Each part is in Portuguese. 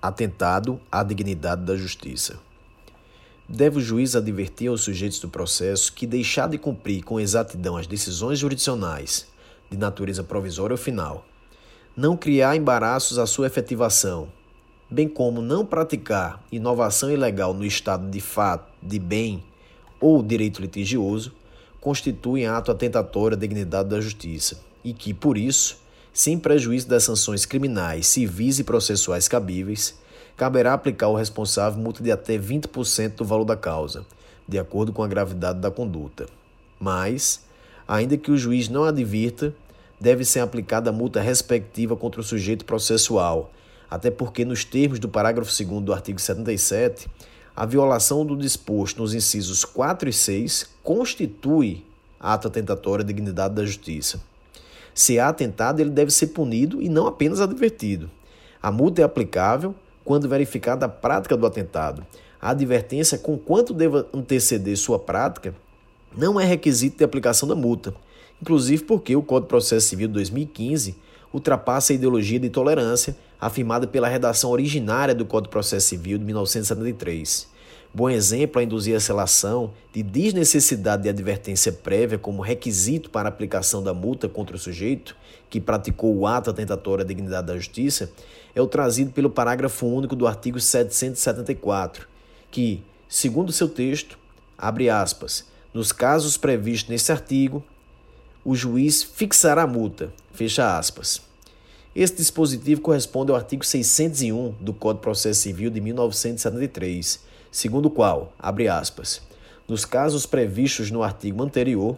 Atentado à dignidade da justiça. Deve o juiz advertir aos sujeitos do processo que deixar de cumprir com exatidão as decisões jurisdicionais, de natureza provisória ou final, não criar embaraços à sua efetivação, bem como não praticar inovação ilegal no estado de fato, de bem ou direito litigioso, constituem ato atentatório à dignidade da justiça e que, por isso, sem prejuízo das sanções criminais, civis e processuais cabíveis, caberá aplicar ao responsável multa de até 20% do valor da causa, de acordo com a gravidade da conduta. Mas, ainda que o juiz não advirta, deve ser aplicada a multa respectiva contra o sujeito processual, até porque, nos termos do parágrafo 2 do artigo 77, a violação do disposto nos incisos 4 e 6 constitui ato atentatório à dignidade da justiça. Se há atentado, ele deve ser punido e não apenas advertido. A multa é aplicável quando verificada a prática do atentado. A advertência com quanto deva anteceder sua prática não é requisito de aplicação da multa, inclusive porque o Código de Processo Civil de 2015 ultrapassa a ideologia de tolerância afirmada pela redação originária do Código de Processo Civil de 1973. Bom exemplo a induzir a relação de desnecessidade de advertência prévia como requisito para aplicação da multa contra o sujeito que praticou o ato atentatório à dignidade da justiça é o trazido pelo parágrafo único do artigo 774, que, segundo seu texto, abre aspas, nos casos previstos nesse artigo, o juiz fixará a multa, fecha aspas. Este dispositivo corresponde ao artigo 601 do Código de Processo Civil de 1973 segundo o qual, abre aspas, nos casos previstos no artigo anterior,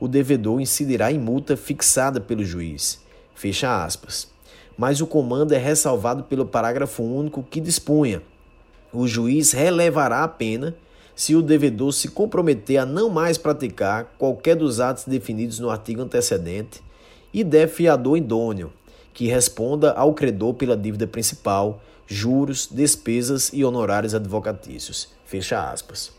o devedor incidirá em multa fixada pelo juiz, fecha aspas. Mas o comando é ressalvado pelo parágrafo único que dispunha: o juiz relevará a pena se o devedor se comprometer a não mais praticar qualquer dos atos definidos no artigo antecedente e der fiador idôneo, que responda ao credor pela dívida principal, juros, despesas e honorários advocatícios. Fecha aspas.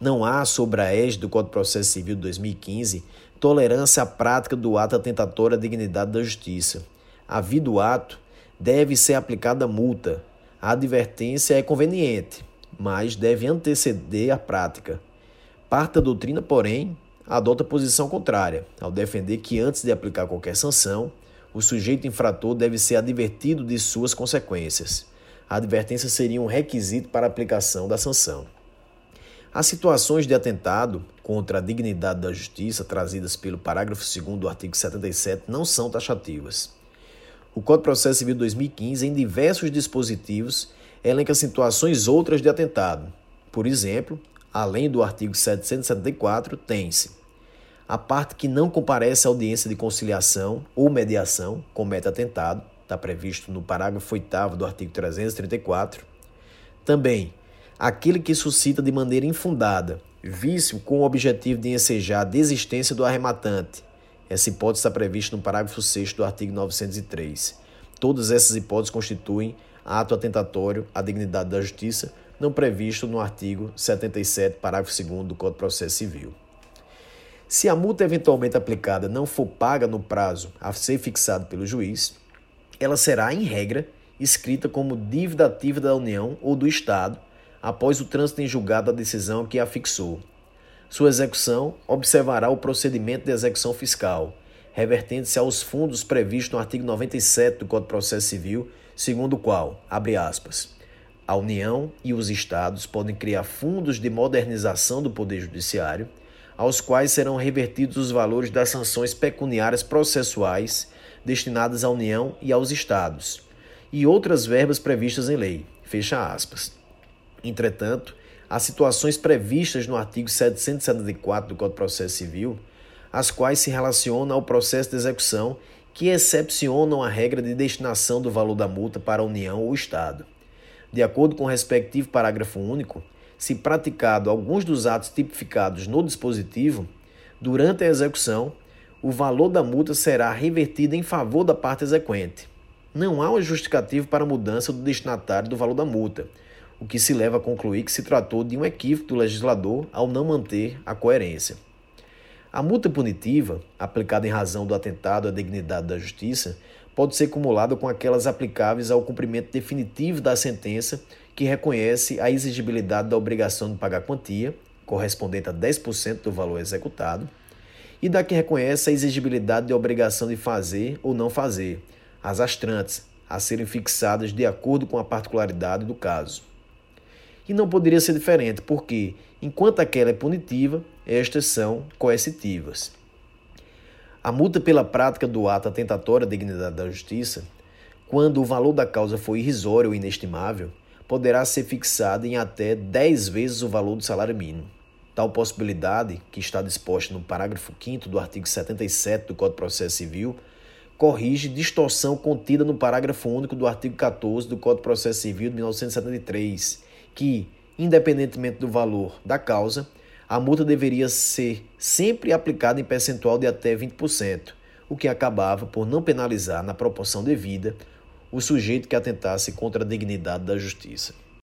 Não há, sobre a égide do Código de Processo Civil de 2015, tolerância à prática do ato atentatório à dignidade da justiça. Havido ato, deve ser aplicada multa. A advertência é conveniente, mas deve anteceder a prática. Parte da doutrina, porém, adota posição contrária, ao defender que antes de aplicar qualquer sanção, o sujeito infrator deve ser advertido de suas consequências a advertência seria um requisito para a aplicação da sanção. As situações de atentado contra a dignidade da justiça trazidas pelo parágrafo 2 do artigo 77 não são taxativas. O Código de Processo Civil 2015, em diversos dispositivos, elenca situações outras de atentado. Por exemplo, além do artigo 774, tem-se a parte que não comparece à audiência de conciliação ou mediação comete atentado, está previsto no parágrafo 8 do artigo 334. Também, aquele que suscita de maneira infundada vício com o objetivo de ensejar a desistência do arrematante. Essa hipótese está prevista no parágrafo 6 do artigo 903. Todas essas hipóteses constituem ato atentatório à dignidade da justiça, não previsto no artigo 77, parágrafo 2 do Código de Processo Civil. Se a multa eventualmente aplicada não for paga no prazo a ser fixado pelo juiz, ela será, em regra, escrita como dívida ativa da União ou do Estado após o trânsito em julgado da decisão que a fixou. Sua execução observará o procedimento de execução fiscal, revertendo-se aos fundos previstos no artigo 97 do Código de Processo Civil, segundo o qual, abre aspas, a União e os Estados podem criar fundos de modernização do Poder Judiciário, aos quais serão revertidos os valores das sanções pecuniárias processuais destinadas à União e aos Estados, e outras verbas previstas em lei. Fecha aspas. Entretanto, há situações previstas no artigo 774 do Código de Processo Civil, as quais se relacionam ao processo de execução que excepcionam a regra de destinação do valor da multa para a União ou Estado. De acordo com o respectivo parágrafo único, se praticado alguns dos atos tipificados no dispositivo, durante a execução, o valor da multa será revertido em favor da parte exequente. Não há uma justificativa para a mudança do destinatário do valor da multa, o que se leva a concluir que se tratou de um equívoco do legislador ao não manter a coerência. A multa punitiva, aplicada em razão do atentado à dignidade da justiça, pode ser cumulada com aquelas aplicáveis ao cumprimento definitivo da sentença que reconhece a exigibilidade da obrigação de pagar quantia, correspondente a 10% do valor executado, e da que reconhece a exigibilidade de obrigação de fazer ou não fazer, as astrantes, a serem fixadas de acordo com a particularidade do caso. E não poderia ser diferente, porque, enquanto aquela é punitiva, estas são coercitivas. A multa pela prática do ato atentatório à dignidade da justiça, quando o valor da causa for irrisório ou inestimável, poderá ser fixada em até 10 vezes o valor do salário mínimo. Tal possibilidade, que está disposta no parágrafo 5 do artigo 77 do Código de Processo Civil, corrige distorção contida no parágrafo único do artigo 14 do Código de Processo Civil de 1973, que, independentemente do valor da causa, a multa deveria ser sempre aplicada em percentual de até 20%, o que acabava por não penalizar na proporção devida o sujeito que atentasse contra a dignidade da justiça.